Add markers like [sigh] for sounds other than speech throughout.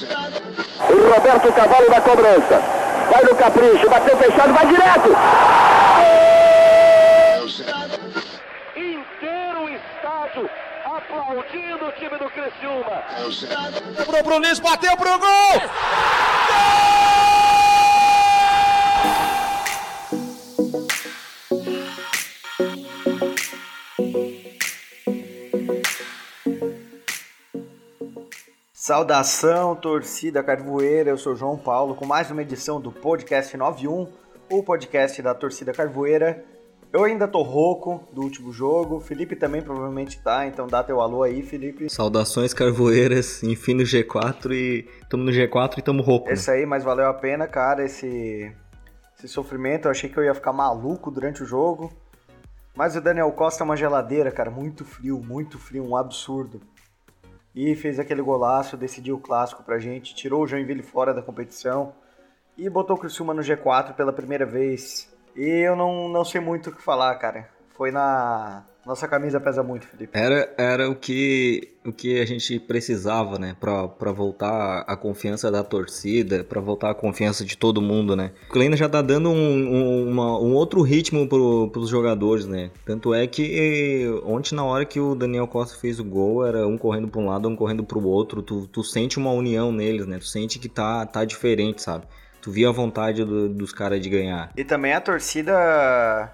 O Roberto Cavalo da cobrança. Vai no capricho, bateu fechado, vai direto. Inteiro o estádio aplaudindo o time do Criciúma. Lembrou pro Luiz, bateu pro gol! Saudação, torcida carvoeira, eu sou João Paulo com mais uma edição do Podcast 91, o podcast da torcida carvoeira. Eu ainda tô rouco do último jogo, Felipe também provavelmente tá, então dá teu alô aí, Felipe. Saudações carvoeiras, enfim no G4 e tamo no G4 e tamo rouco. né? Esse aí, mas valeu a pena, cara, esse, esse sofrimento. Eu achei que eu ia ficar maluco durante o jogo. Mas o Daniel Costa é uma geladeira, cara, muito frio, muito frio, um absurdo. E fez aquele golaço, decidiu o clássico pra gente, tirou o Joinville fora da competição e botou o Criciúma no G4 pela primeira vez. E eu não, não sei muito o que falar, cara. Foi na. Nossa camisa pesa muito, Felipe. Era, era o, que, o que a gente precisava, né? Pra, pra voltar a confiança da torcida, pra voltar a confiança de todo mundo, né? O Kleina já tá dando um, um, uma- um outro ritmo pro, pros jogadores, né? Tanto é que ontem, na hora que o Daniel Costa fez o gol, era um correndo pra um lado, um correndo pro outro. Tu, tu sente uma união neles, né? Tu sente que tá, tá diferente, sabe? Tu via a vontade do- dos caras de ganhar. E também a torcida.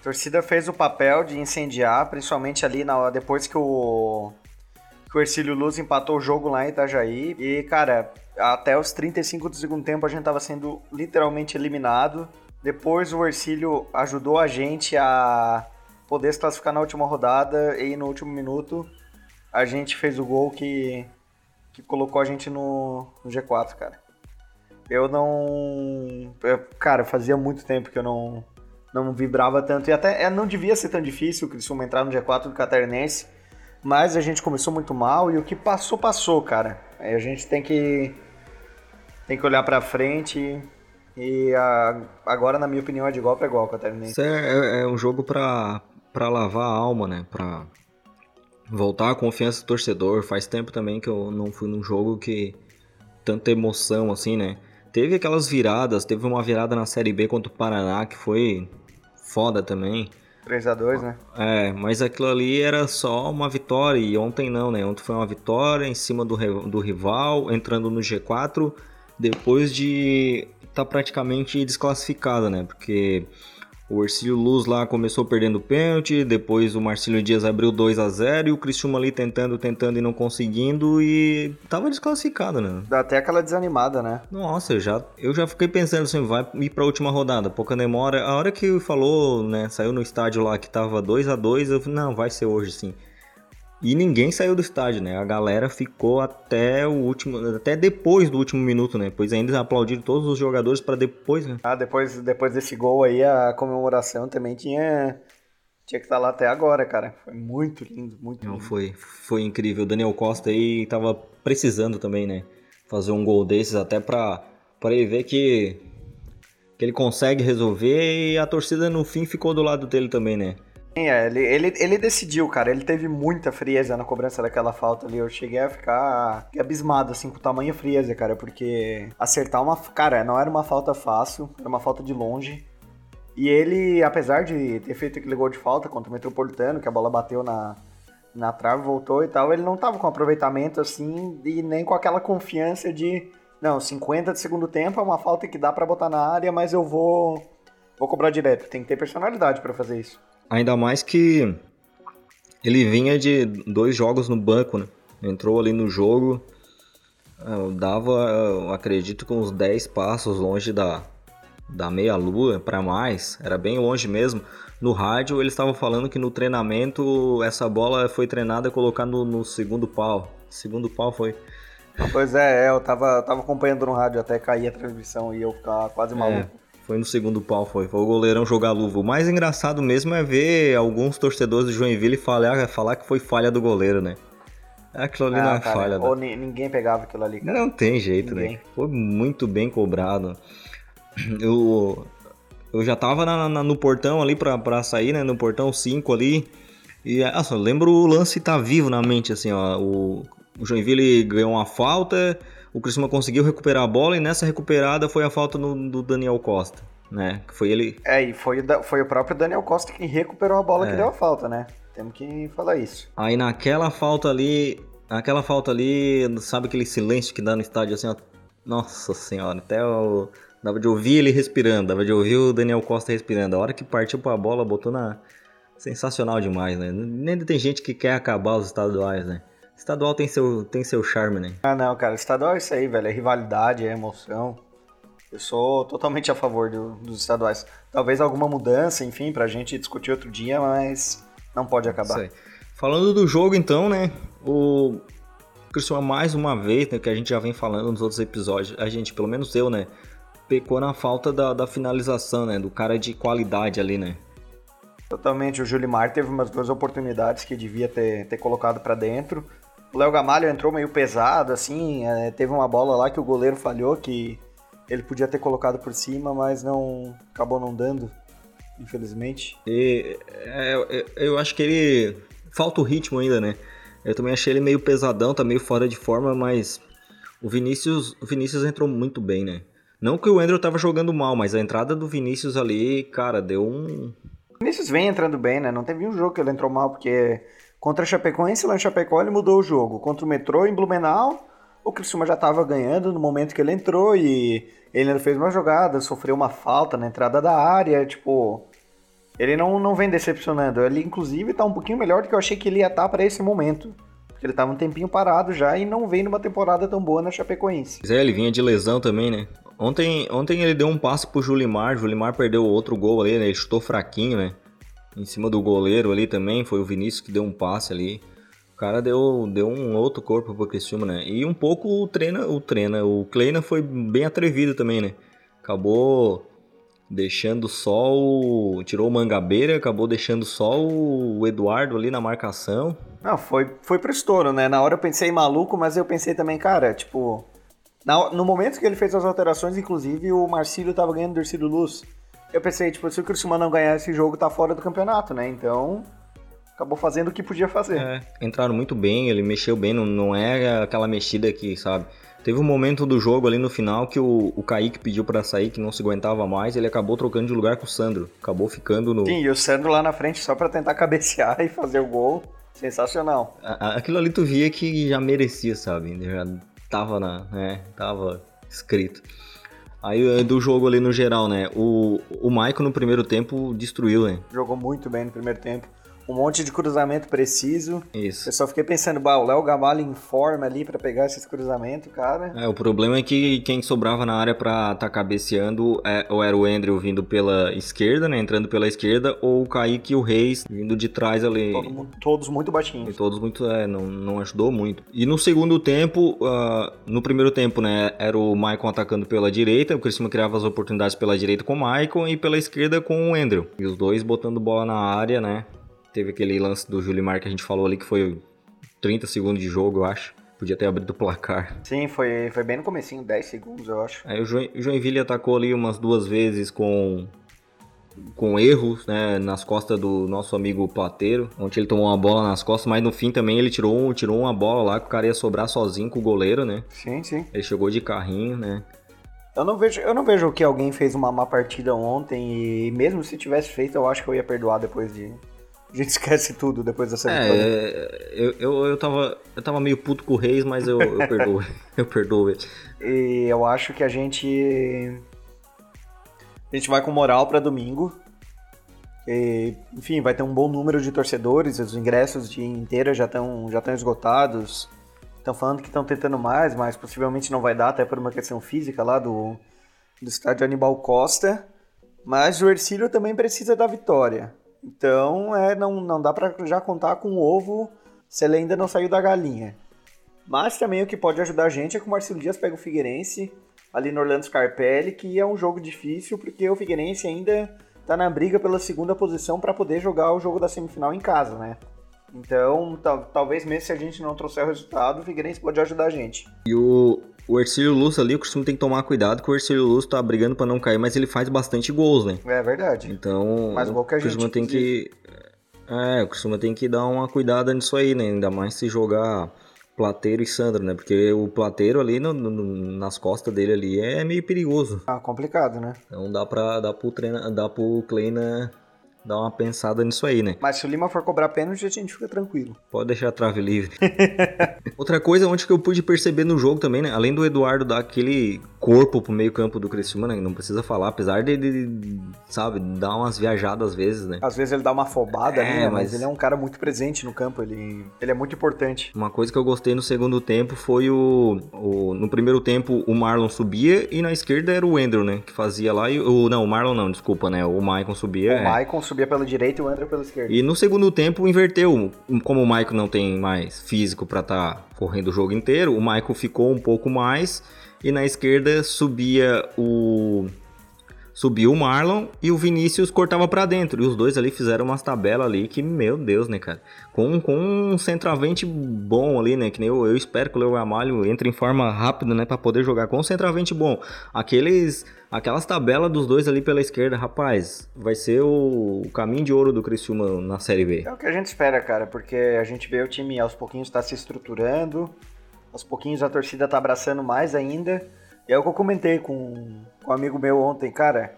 A torcida fez o papel de incendiar, principalmente ali na, depois que o. Que o Ercílio Luz empatou o jogo lá em Itajaí. E, cara, até os 35 do segundo tempo a gente tava sendo literalmente eliminado. Depois o Ercílio ajudou a gente a poder se classificar na última rodada e no último minuto a gente fez o gol que, que colocou a gente no, no G4, cara. Eu não. eu- cara, fazia muito tempo que eu não, não vibrava tanto. E até é, não devia ser tão difícil o Criciúma entrar no G4 do Catarinense. Mas a gente começou muito mal e o que passou, passou, cara. Aí a gente tem que. Tem que olhar pra frente. E a- agora, na minha opinião, é de igual pra igual o Catarinense. Isso é, é- é um jogo pra, pra lavar a alma, né? Pra voltar a confiança do torcedor. Faz tempo também que eu não fui num jogo que tanta emoção assim, né? Teve aquelas viradas, teve uma virada na Série B contra o Paraná que foi foda também. 3x2, né? É, mas aquilo ali era só uma vitória e ontem não, né? Ontem foi uma vitória em cima do, do rival, entrando no G4, depois de estar praticamente desclassificado, né? Porque o Ercílio Luz lá começou perdendo pênalti, depois o Marcílio Dias abriu 2 a 0 e o Criciúma ali tentando, tentando e não conseguindo e tava desclassificado, né? Dá até aquela desanimada, né? Nossa, eu já, eu já fiquei pensando assim, vai ir pra última rodada, pouca demora. A hora que falou, né, saiu no estádio lá que tava 2 a 2 eu falei, não, vai ser hoje sim. E ninguém saiu do estádio, né? A galera ficou até o último, até depois do último minuto, né? Pois ainda aplaudiram todos os jogadores pra depois, né? Ah, depois, depois desse gol aí, a comemoração também tinha. Tinha que estar lá até agora, cara. Foi muito lindo, muito Não, lindo. foi, foi incrível. O Daniel Costa aí tava precisando também, né? Fazer um gol desses até pra, pra ele ver que, que ele consegue resolver e a torcida no fim ficou do lado dele também, né? É, ele, ele, ele decidiu, cara. Ele teve muita frieza na cobrança daquela falta ali. Eu cheguei a ficar abismado, assim, com o tamanho frieza, cara. Porque acertar uma. Cara, não era uma falta fácil, era uma falta de longe. E ele, apesar de ter feito aquele gol de falta contra o Metropolitano, que a bola bateu na, na trave, voltou e tal, ele não tava com aproveitamento assim e nem com aquela confiança de. Não, 50 de segundo tempo é uma falta que dá pra botar na área, mas eu vou. Vou cobrar direto. Tem que ter personalidade pra fazer isso. Ainda mais que ele vinha de dois jogos no banco, né? Entrou ali no jogo, eu dava, acredito, com uns 10 passos longe da, da meia-lua para mais, era bem longe mesmo. No rádio eles estavam falando que no treinamento essa bola foi treinada colocar no, no segundo pau. Segundo pau foi. Pois é, é, eu tava, tava acompanhando no rádio até cair a transmissão e eu ficar quase maluco. É, foi no segundo pau, foi. Foi o goleirão jogar luva. O mais engraçado mesmo é ver alguns torcedores do Joinville falar, falar que foi falha do goleiro, né? Aquilo ali não é Ah, cara, falha. ou né? ni- ninguém pegava aquilo ali, cara. Não tem jeito, Ninguém. né? Foi muito bem cobrado. Eu, eu já tava na- na- no portão ali pra, pra sair, né? No portão 5 ali. E, nossa, eu lembro o lance tá vivo na mente, assim, ó. O, o Joinville ganhou uma falta, o Criciúma conseguiu recuperar a bola e nessa recuperada foi a falta no, do Daniel Costa, né? Que foi ele. É, e foi, foi o próprio Daniel Costa que recuperou a bola É. que deu a falta, né? Temos que falar isso. Aí naquela falta ali, naquela falta ali, sabe aquele silêncio que dá no estádio assim, ó? Nossa senhora, até o dava de ouvir ele respirando, dava de ouvir o Daniel Costa respirando. A hora que partiu pra bola, botou na sensacional demais, né? Nem tem gente que quer acabar os estaduais, né? Estadual tem seu tem seu charme, né? Ah, não, cara, estadual é isso aí, velho. É rivalidade, é emoção. Eu sou totalmente a favor do- dos estaduais. Talvez alguma mudança, enfim, pra gente discutir outro dia, mas não pode Isso acabar. aí. Falando do jogo, então, né? O Criciúma, mais uma vez, né, que a gente já vem falando nos outros episódios, a gente, pelo menos eu, né? Pecou na falta da, da finalização, né? Do cara de qualidade ali, né? Totalmente. O Julimar teve umas duas oportunidades que devia ter, ter colocado pra dentro. O Léo Gamalho entrou meio pesado, assim. é, teve uma bola lá que o goleiro falhou, que ele podia ter colocado por cima, mas não acabou não dando, infelizmente. E é, eu, eu acho que ele. Falta o ritmo ainda, né? Eu também achei ele meio pesadão, tá meio fora de forma, mas o Vinícius, o Vinícius entrou muito bem, né? Não que o Andrew tava jogando mal, mas a entrada do Vinícius ali, cara, deu um. O Vinícius vem entrando bem, né? Não teve um jogo que ele entrou mal, porque contra a Chapecoense, lá em Chapecó, ele mudou o jogo. Contra o Metrô, em Blumenau, o Criciúma já estava ganhando no momento que ele entrou e ele ainda fez uma jogada, sofreu uma falta na entrada da área, tipo... Ele não, não vem decepcionando. Ele, inclusive, tá um pouquinho melhor do que eu achei que ele ia estar para esse momento. Porque ele tava um tempinho parado já e não vem numa temporada tão boa na Chapecoense. Pois é, ele vinha de lesão também, né? Ontem, ontem ele deu um passe pro Julimar, Julimar perdeu outro gol ali, né? Ele chutou fraquinho, né? Em cima do goleiro ali também, foi o Vinícius que deu um passe ali. O cara deu, deu um outro corpo pro Criciúma, né? E um pouco o treina, o treina, o Kleina foi bem atrevido também, né? Acabou deixando só o... tirou o Mangabeira, acabou deixando só o Eduardo ali na marcação. Não, foi, foi pro estouro, né? Na hora eu pensei maluco, mas eu pensei também, cara, tipo. na- no momento que ele fez as alterações, inclusive, o Marcílio tava ganhando do Luz. Eu pensei, tipo, se o Criciúma não ganhar esse jogo, tá fora do campeonato, né? Então, acabou fazendo o que podia fazer. É, entraram muito bem, ele mexeu bem, não, não é aquela mexida que, sabe? Teve um momento do jogo ali no final que o, o Kaique pediu pra sair, que não se aguentava mais, ele acabou trocando de lugar com o Sandro. Acabou ficando no. Sim, e o Sandro lá na frente só pra tentar [laughs] cabecear e fazer o gol. Sensacional. Aquilo ali tu via que já merecia, sabe? Já tava na. né? Tava escrito. Aí do jogo ali no geral, né? O, o Maicon no primeiro tempo destruiu, né? Jogou muito bem no primeiro tempo. Um monte de cruzamento preciso. Isso. Eu só fiquei pensando, bah, o Léo Gamalho em forma ali pra pegar esses cruzamentos, cara. É, o problema é que quem sobrava na área pra tá cabeceando é, ou era o Andrew vindo pela esquerda, né? Entrando pela esquerda, ou o Kaique e o Reis vindo de trás ali. Todo todos muito E baixinhos. todos muito, é, não, não ajudou muito. E no segundo tempo, ah, no primeiro tempo, né, era o Maicon atacando pela direita, o Criciúma criava as oportunidades pela direita com o Maicon e pela esquerda com o Andrew. E os dois botando bola na área, né. Teve aquele lance do Julimar que a gente falou ali que foi 30 segundos de jogo, eu acho. Podia ter abrido o placar. Sim, foi, foi bem no comecinho, 10 segundos, eu acho. Aí o Jo- o Joinville atacou ali umas duas vezes com com erros, né, nas costas do nosso amigo Plateiro, onde ele tomou uma bola nas costas, mas no fim também ele tirou, tirou uma bola lá que o cara ia sobrar sozinho com o goleiro, né? Sim, sim. Ele chegou de carrinho, né? Eu não vejo, eu não vejo que alguém fez uma má partida ontem e mesmo se tivesse feito, eu acho que eu ia perdoar depois de. A gente [laughs] esquece tudo depois dessa vitória. É, eu, eu, eu, tava, eu tava meio puto com o Reis, mas eu, eu perdoo. [laughs] eu perdoo ele. E eu acho que a gente. A gente vai com moral pra domingo. E, enfim, vai ter um bom número de torcedores, os ingressos de inteira já estão já estão esgotados. Estão falando que estão tentando mais, mas possivelmente não vai dar, até por uma questão física lá do, do estádio Anibal Costa. Mas o Ercílio também precisa da vitória. Então é, não, não dá pra já contar com o ovo se ele ainda não saiu da galinha. Mas também o que pode ajudar a gente é que o Marcelo Dias pega o Figueirense ali no Orlando Scarpelli, que é um jogo difícil porque o Figueirense ainda tá na briga pela segunda posição para poder jogar o jogo da semifinal em casa, né? Então, tal- talvez mesmo se a gente não trouxer o resultado, o Figueirense pode ajudar a gente. E o, o Ercílio Luz ali, o Criciúma tem que tomar cuidado, que o Ercílio Luz tá brigando pra não cair, mas ele faz bastante gols, né? É verdade. Então, Mais gol que a gente, tem que... É, o Criciúma tem que dar uma cuidada nisso aí, né? Ainda mais se jogar Plateiro e Sandro, né? Porque o Plateiro ali no, no, nas costas dele ali é meio perigoso. Ah, complicado, né? Então dá pra dar pro, treina, dá pro Kleina dar uma pensada nisso aí, né? Mas se o Lima for cobrar pênalti, a gente fica tranquilo. Pode deixar a trave livre. [laughs] Outra coisa onde que eu pude perceber no jogo também, né? Além do Eduardo dar aquele corpo pro meio campo do Criciúma, né? Não precisa falar, apesar de, de sabe, dar umas viajadas às vezes, né? Às vezes ele dá uma afobada, É, né? Mas... mas ele é um cara muito presente no campo, ele, ele é muito importante. Uma coisa que eu gostei no segundo tempo foi o, o- No primeiro tempo o Marlon subia e na esquerda era o Wendel, né? Que fazia lá e o. Não, o Marlon não, desculpa, né? O Maicon subia. O é. Maicon subia pela direita e o André pela esquerda. E no segundo tempo inverteu. Como o Maicon não tem mais físico pra estar correndo o jogo inteiro, o Maicon ficou um pouco mais. E na esquerda subia o. Subiu o Marlon e o Vinícius cortava pra dentro. E os dois ali fizeram umas tabelas ali que, meu Deus, né, cara? Com, com um centroavante bom ali, né? Que nem eu, eu espero que o Leo Gamalho entre em forma rápida, né? Pra poder jogar com um centroavante bom. Aqueles, aquelas tabelas dos dois ali pela esquerda, rapaz, vai ser o, caminho de ouro do Criciúma na Série B. É o que a gente espera, cara, porque a gente vê o time aos pouquinhos tá se estruturando, aos pouquinos a torcida tá abraçando mais ainda. E é o que eu comentei com, com um amigo meu ontem, cara.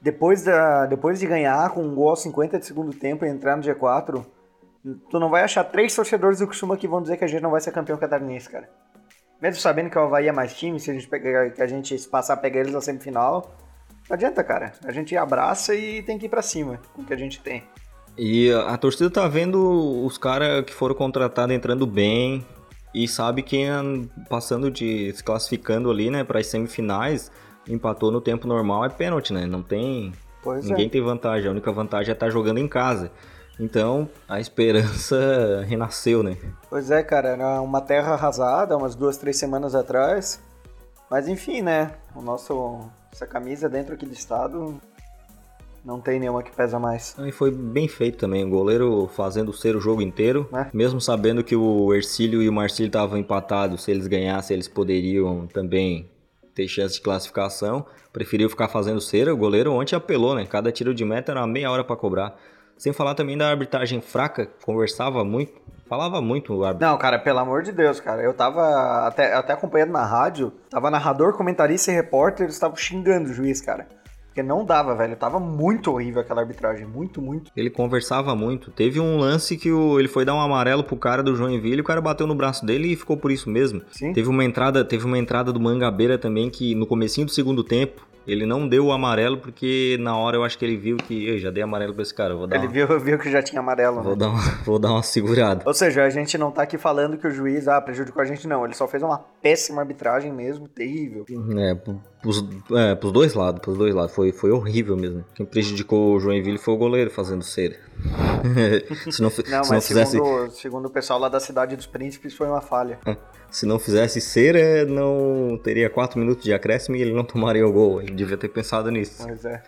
Depois, da, depois de ganhar com um gol aos 50 de segundo tempo e entrar no G4, tu não vai achar três torcedores do Criciúma que vão dizer que a gente não vai ser campeão catarinense, cara. Mesmo sabendo que o Havaí é mais time, se a gente, pegar, que a gente se passar a pegar eles na semifinal, não adianta, cara. A gente abraça e tem que ir pra cima com o que a gente tem. E a, torcida tá vendo os caras que foram contratados entrando bem e sabe que passando de se classificando ali, né, para as semifinais, empatou no tempo normal é pênalti, né? Não tem Pois ninguém é. tem vantagem, a única vantagem é estar jogando em casa. Então, a esperança [laughs] renasceu, né? Pois é, cara, era uma terra arrasada umas duas, três semanas atrás. Mas enfim, né? O nosso. Essa camisa dentro aqui do estado não tem nenhuma que pesa mais. E foi bem feito também, o goleiro fazendo ser o jogo inteiro, É. mesmo sabendo que o Ercílio e o Marcílio estavam empatados, se eles ganhassem eles poderiam também ter chance de classificação, preferiu ficar fazendo cera, o goleiro ontem apelou, né? Cada tiro de meta era meia hora pra cobrar. Sem falar também da arbitragem fraca, conversava muito, falava muito o árbitro. Não, cara, pelo amor de Deus, cara. Eu tava até, até acompanhando na rádio, tava narrador, comentarista e repórter, eles estavam xingando o juiz, cara. Porque não dava, velho. Tava muito horrível aquela arbitragem. Muito, muito. Ele conversava muito. Teve um lance que o- ele foi dar um amarelo pro cara do Joinville, o cara bateu no braço dele e ficou por isso mesmo. Sim. Teve uma entrada, teve uma entrada do Mangabeira também que no comecinho do segundo tempo, ele não deu o amarelo porque na hora eu acho que ele viu que, "Ei, já dei amarelo pra esse cara, eu vou dar Ele uma, viu, [laughs] viu que já tinha amarelo, vou né? dar uma, [laughs] vou dar uma segurada. Ou seja, a gente não tá aqui falando que o juiz ah, prejudicou a gente, não. Ele só fez uma péssima arbitragem mesmo, terrível. É, pros, é, pros dois lados, pros dois lados. Foi, foi horrível mesmo. Quem prejudicou o Joinville foi o goleiro fazendo cera. [laughs] se não, Não, se não mas fizesse, segundo, segundo o pessoal lá da Cidade dos Príncipes, foi uma falha. se não fizesse cera, não teria quatro minutos de acréscimo e ele não tomaria o gol. Ele devia ter pensado nisso. Pois é.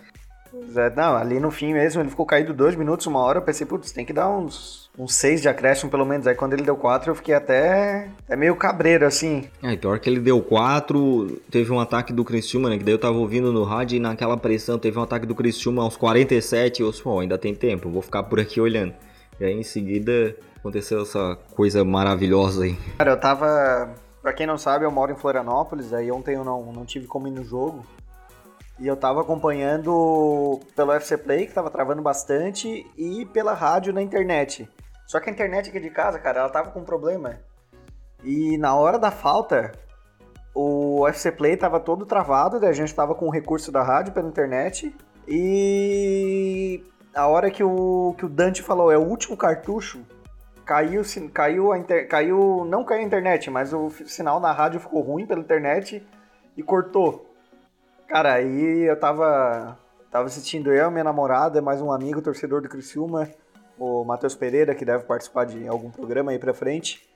É. Não, ali no fim mesmo, ele ficou caído dois minutos, uma hora. Eu pensei, putz, tem que dar uns, uns seis de acréscimo pelo menos. Aí quando ele deu quatro, eu fiquei até, até meio cabreiro, assim. É, e pior que ele deu quatro, teve um ataque do Criciúma, né? Que daí eu tava ouvindo no rádio e naquela pressão teve um ataque do Criciúma aos 47 e eu disse, "Bom, ainda tem tempo, vou ficar por aqui olhando. E aí em seguida aconteceu essa coisa maravilhosa aí. Cara, eu tava. Pra quem não sabe, eu moro em Florianópolis, aí ontem eu não, não tive como ir no jogo. E eu tava acompanhando pelo FC Play, que tava travando bastante, e pela rádio na internet. Só que a internet aqui de casa, cara, ela tava com problema. E na hora da falta, o FC Play tava todo travado, daí a gente tava com o recurso da rádio pela internet. E a hora que o, que o Dante falou, é o último cartucho, caiu, caiu, a inter, caiu, não caiu a internet, mas o sinal na rádio ficou ruim pela internet e cortou. Cara, aí eu tava, tava assistindo eu, minha namorada, mais um amigo, torcedor do Criciúma, o Matheus Pereira, que deve participar de algum programa aí pra frente,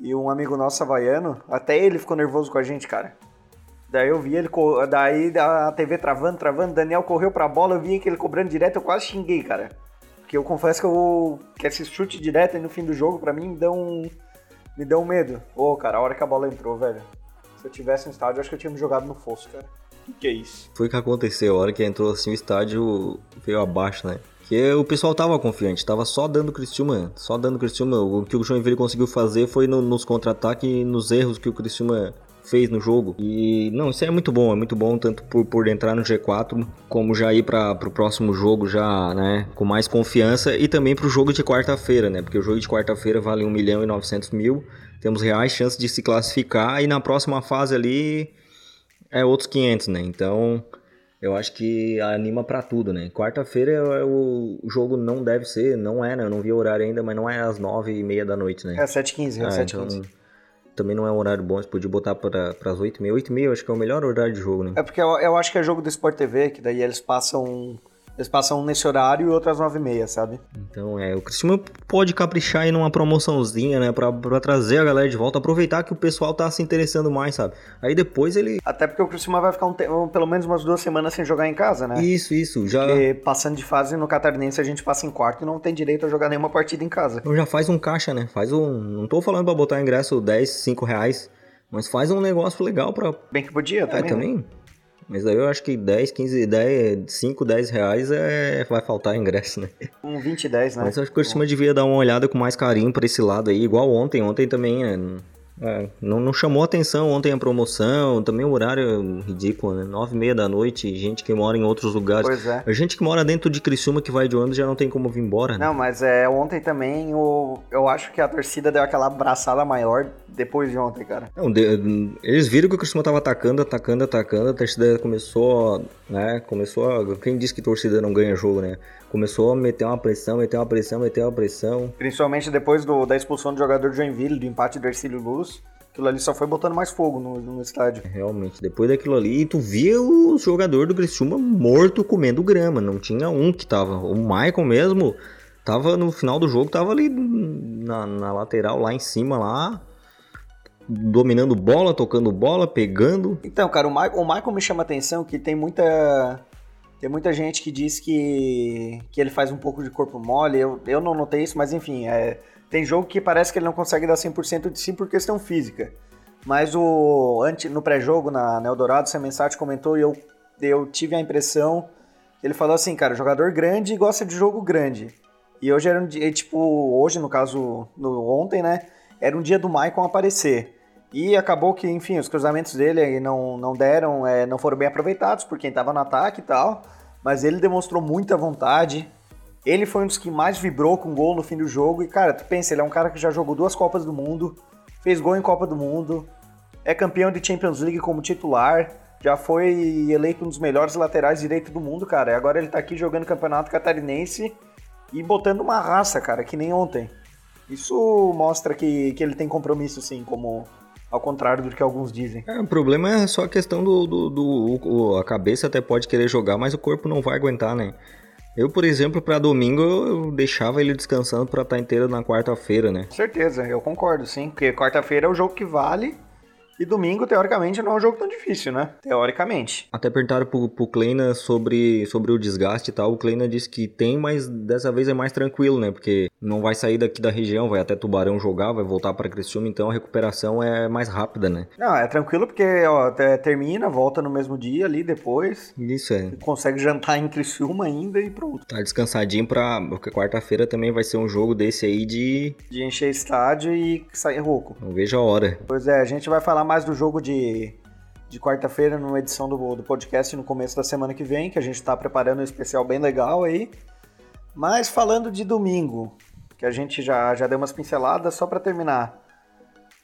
e um amigo nosso havaiano, até ele ficou nervoso com a gente, cara. Daí eu vi ele, daí a TV travando, travando, Daniel correu pra bola, eu vi que ele cobrando direto, eu quase xinguei, cara. Porque eu confesso que, eu, que esse chute direto no fim do jogo, pra mim, me deu um, me deu um medo. Ô, cara, a hora que a bola entrou, velho. Se eu tivesse no estádio, eu acho que eu tinha me jogado no fosso, cara. Que que é isso? Foi o que aconteceu, a hora que entrou assim o estádio veio abaixo, né? Porque o pessoal tava confiante, tava só dando Criciúma, só dando Criciúma. O que o Joinville conseguiu fazer foi no, nos contra-ataques e nos erros que o Criciúma fez no jogo. E não, isso é muito bom, é muito bom tanto por, por entrar no G4 como já ir para o próximo jogo já, né, com mais confiança e também para o jogo de quarta-feira, né? Porque o jogo de quarta-feira vale 1 milhão e 900 mil, temos reais chances de se classificar e na próxima fase ali é outros 500, né? Então eu acho que anima para tudo, né? Quarta-feira é o, jogo não deve ser, não é, né? Eu não vi o horário ainda, mas não é às nove e meia da noite, né? É 7h15, é, é 7h15. Então, também não é um horário bom, você podia botar para as 8h30. 8h30 acho que é o melhor horário de jogo, né? É porque eu, eu acho que é jogo do Sport TV, que daí eles passam eles passam um nesse horário e outras nove e meia, sabe? Então, é, o Criciúma pode caprichar aí numa promoçãozinha, né? Pra, pra trazer a galera de volta, aproveitar que o pessoal tá se interessando mais, sabe? Aí depois ele... Até porque o Criciúma vai ficar um tempo, pelo menos umas duas semanas sem jogar em casa, né? Isso, isso, já... Porque passando de fase no Catarinense a gente passa em quarto e não tem direito a jogar nenhuma partida em casa. Então já faz um caixa, né? Faz um... Não tô falando pra botar ingresso 10, 5 reais, mas faz um negócio legal pra... Bem que podia também, É, também... Né? Mas daí eu acho que 10, 15, 10, 5, 10 reais é... vai faltar ingresso, né? Um 20, 10, né? Mas eu acho que o Cima devia dar uma olhada com mais carinho pra esse lado aí, igual ontem. Ontem também, né? É, não, não, chamou atenção ontem a promoção, também o horário ridículo, né? Nove e meia da noite, gente que mora em outros lugares. Pois é. A gente que mora dentro de Criciúma, que vai de ônibus, já não tem como vir embora, né? Não, mas é, ontem também o, eu acho que a torcida deu aquela abraçada maior depois de ontem, cara. Não, de, eles viram que o Criciúma tava atacando, atacando, atacando, a torcida começou, né? Começou a... Quem disse que torcida não ganha jogo, né? Começou a meter uma pressão, meter uma pressão, meter uma pressão. Principalmente depois do, da expulsão do jogador de Joinville, do empate do Ercílio Luz. Aquilo ali só foi botando mais fogo no, no estádio. Realmente, depois daquilo ali, tu via o jogador do Criciúma morto comendo grama. Não tinha um que tava. O Michael mesmo tava no final do jogo, tava ali na, na lateral, lá em cima, lá dominando bola, tocando bola, pegando. Então, cara, o Michael, o Michael me chama a atenção que tem muita tem muita gente que diz que, que ele faz um pouco de corpo mole. Eu, eu não notei isso, mas enfim, é, tem jogo que parece que ele não consegue dar 100% de si por questão física. Mas o antes, no pré-jogo, na, Eldorado, o Semensati comentou e eu, eu tive a impressão ele falou assim, cara, jogador grande gosta de jogo grande. E hoje era um dia, tipo, hoje no caso, no, ontem, né, era um dia do Maicon aparecer. E acabou que, enfim, os cruzamentos dele não, não deram, é, não foram bem aproveitados por quem estava no ataque e tal. Mas ele demonstrou muita vontade. Ele foi um dos que mais vibrou com gol no fim do jogo. E, cara, tu pensa, ele é um cara que já jogou duas Copas do Mundo, fez gol em Copa do Mundo, é campeão de Champions League como titular, já foi eleito um dos melhores laterais direito do mundo, cara. E agora ele tá aqui jogando campeonato catarinense e botando uma raça, cara, que nem ontem. Isso mostra que, que ele tem compromisso, sim, como, ao contrário do que alguns dizem. É, o problema é só a questão do, do, do, do, A cabeça até pode querer jogar, mas o corpo não vai aguentar, né? Eu, por exemplo, para domingo eu deixava ele descansando para estar tá inteiro na quarta-feira, né? Certeza, eu concordo, sim. Porque quarta-feira é o jogo que vale e domingo, teoricamente, não é um jogo tão difícil, né? Teoricamente. Até perguntaram pro, pro Kleina sobre, sobre o desgaste e tal. O Kleina disse que tem, mas dessa vez é mais tranquilo, né? Porque não vai sair daqui da região, vai até Tubarão jogar, vai voltar para Criciúma, então a recuperação é mais rápida, né? Não, é tranquilo porque, ó, termina, volta no mesmo dia ali depois. Isso é. Consegue jantar em Criciúma ainda e pronto. Tá descansadinho pra. Porque quarta-feira também vai ser um jogo desse aí de. De encher estádio e sair rouco. Não vejo a hora. Pois é, a gente vai falar mais do jogo de, de quarta-feira numa edição do, do podcast no começo da semana que vem, que a gente está preparando um especial bem legal aí. Mas falando de domingo, que a gente já, já deu umas pinceladas, só para terminar.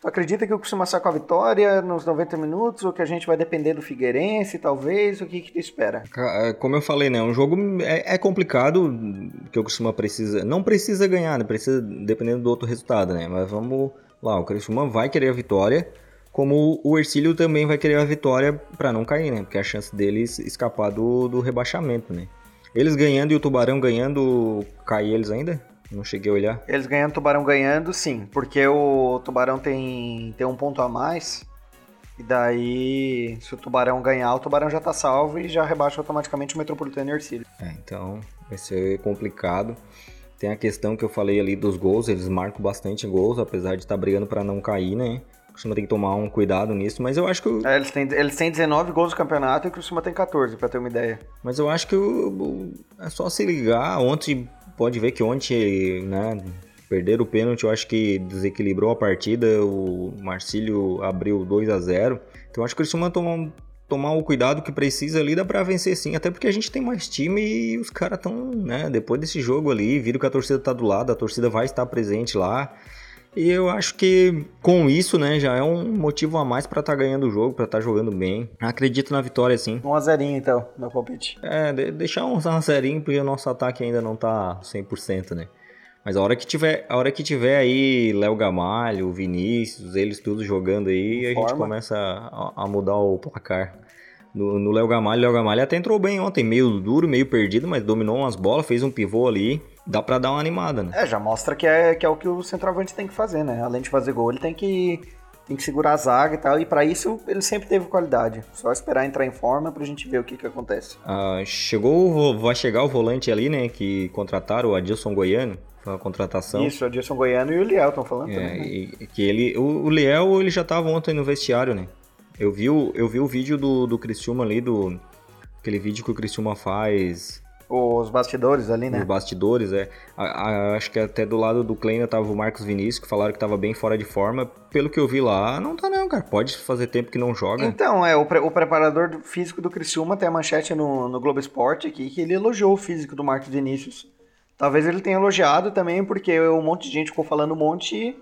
Tu acredita que o Criciúma sai com a vitória nos 90 minutos, ou que a gente vai depender do Figueirense, talvez? O que, que tu espera? É, como eu falei, né? Um jogo é, é complicado, que o Criciúma precisa... Não precisa ganhar, né? Precisa dependendo do outro resultado, né? Mas vamos lá, o Criciúma vai querer a vitória, como o Ercílio também vai querer a vitória para não cair, né? Porque a chance deles escapar do, do rebaixamento, né? Eles ganhando e o Tubarão ganhando, cai eles ainda? Não cheguei a olhar. Eles ganhando, o Tubarão ganhando, sim. Porque o Tubarão tem, tem um ponto a mais. E daí, se o Tubarão ganhar, o Tubarão já tá salvo e já rebaixa automaticamente o Metropolitano e o Ercílio. É, então vai ser complicado. Tem a questão que eu falei ali dos gols, eles marcam bastante gols, apesar de estar tá brigando para não cair, né? Criciúma tem que tomar um cuidado nisso, mas eu acho que. O... É, eles, têm, eles têm 19 gols no campeonato e o Criciúma tem 14, pra ter uma ideia. Mas eu acho que o, é só se ligar. Ontem, pode ver que ontem, né? Perderam o pênalti, eu acho que desequilibrou a partida. O Marcílio abriu 2 a 0 Então eu acho que o Criciúma tomar, tomar o cuidado que precisa ali, dá pra vencer sim. Até porque a gente tem mais time e os caras estão, né? Depois desse jogo ali, viram que a torcida tá do lado, a torcida vai estar presente lá. E eu acho que com isso, né, já é um motivo a mais para estar tá ganhando o jogo, para estar tá jogando bem. Acredito na vitória, sim. 1 a 0 então, meu palpite. É, de deixar um 1 a 0 porque o nosso ataque ainda não tá 100%, né? Mas a hora que tiver, a hora que tiver aí Léo Gamalho, Vinícius, eles tudo jogando aí, a gente começa a, a, mudar o placar. No Léo Gamalho, Léo Gamalho até entrou bem ontem, meio duro, meio perdido, mas dominou umas bolas, fez um pivô ali dá para dar uma animada, né? É, já mostra que é, que é o que o centroavante tem que fazer, né? Além de fazer gol, ele tem que, tem que segurar a zaga e tal. E para isso ele sempre teve qualidade. Só esperar entrar em forma pra gente ver o que que acontece. Ah, chegou, vai chegar o volante ali, né? Que contrataram o Adilson Goiano. Foi uma contratação. Isso, o Adilson Goiano e o Liel estão falando é, também. Né? E, que ele, o, o Liel ele já tava ontem no vestiário, né? Eu vi o, eu vi o vídeo do, do Criciúma ali, do, aquele vídeo que o Criciúma faz os bastidores ali, né? Os bastidores, é. A, a, acho que até do lado do Kleina tava o Marcos Vinícius, que falaram que tava bem fora de forma. Pelo que eu vi lá, não tá não, cara. Pode fazer tempo que não joga. Então, é, o, pre, o preparador físico do Criciúma tem a manchete no, no Globo Esporte aqui, que ele elogiou o físico do Marcos Vinícius. Talvez ele tenha elogiado também, porque um monte de gente ficou falando um monte e,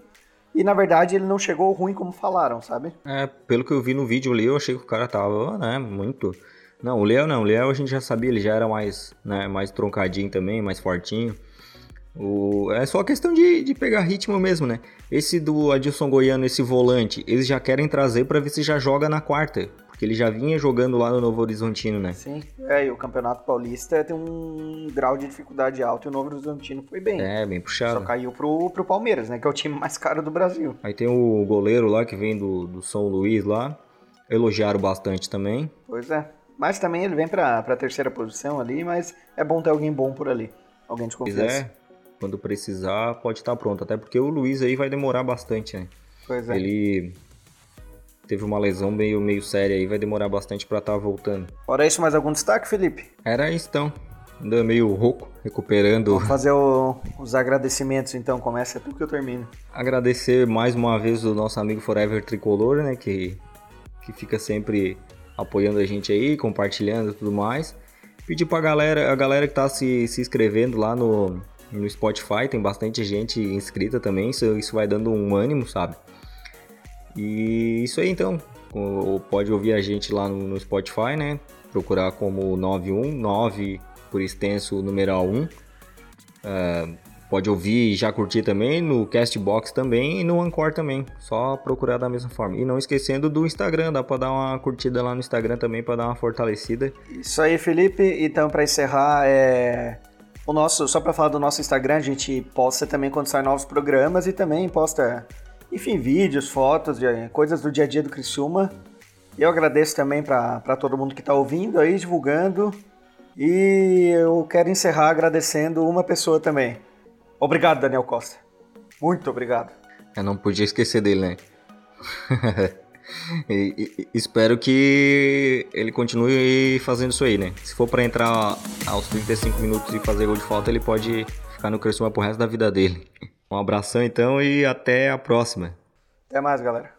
e na verdade ele não chegou ruim como falaram, sabe? É, pelo que eu vi no vídeo ali, eu achei que o cara tava, né, muito não, o Léo não. O Léo a gente já sabia, ele já era mais, né, mais troncadinho também, mais fortinho. O... É só questão de, de pegar ritmo mesmo, né? Esse do Adilson Goiano, esse volante, eles já querem trazer para ver se já joga na quarta. Porque ele já vinha jogando lá no Novo Horizontino, né? Sim, é, e o Campeonato Paulista tem um grau de dificuldade alto e o Novo Horizontino foi bem. É, bem puxado. Só caiu pro, pro Palmeiras, né? Que é o time mais caro do Brasil. Aí tem o goleiro lá que vem do, do São Luís lá. Elogiaram bastante também. Pois é. Mas também ele vem para a terceira posição ali, mas é bom ter alguém bom por ali. Alguém de confiança. É, quando precisar, pode estar pronto. Até porque o Luiz aí vai demorar bastante, né? Pois é. Ele teve uma lesão meio, meio séria aí, vai demorar bastante para estar tá voltando. Fora isso, mais algum destaque, Felipe? Era isso então. Ainda meio rouco, recuperando. Vamos fazer o, os agradecimentos então, começa tu que eu termino. Agradecer mais uma vez o nosso amigo Forever Tricolor, né? Que, que fica sempre apoiando a gente aí, compartilhando e tudo mais. Pedir pra galera, a galera que tá se, se inscrevendo lá no, no Spotify, tem bastante gente inscrita também, isso, isso vai dando um ânimo, sabe? E isso aí então, pode ouvir a gente lá no, no Spotify, né? Procurar como 919 por extenso numeral 1. Uh, Pode ouvir e já curtir também no Castbox também e no Anchor também. Só procurar da mesma forma. E não esquecendo do Instagram, dá para dar uma curtida lá no Instagram também para dar uma fortalecida. Isso aí, Felipe. Então, para encerrar, é o nosso, só para falar do nosso Instagram, a gente posta também quando sai novos programas e também posta, enfim, vídeos, fotos, coisas do dia a dia do Criciúma. E eu agradeço também para todo mundo que está ouvindo aí, divulgando. E eu quero encerrar agradecendo uma pessoa também. Obrigado, Daniel Costa. Muito obrigado. Eu não podia esquecer dele, né? [laughs] e, e, espero que ele continue fazendo isso aí, né? Se for para entrar aos 35 minutos e fazer gol de falta, ele pode ficar no Criciúma pro resto da vida dele. Um abração então e até a próxima. Até mais, galera.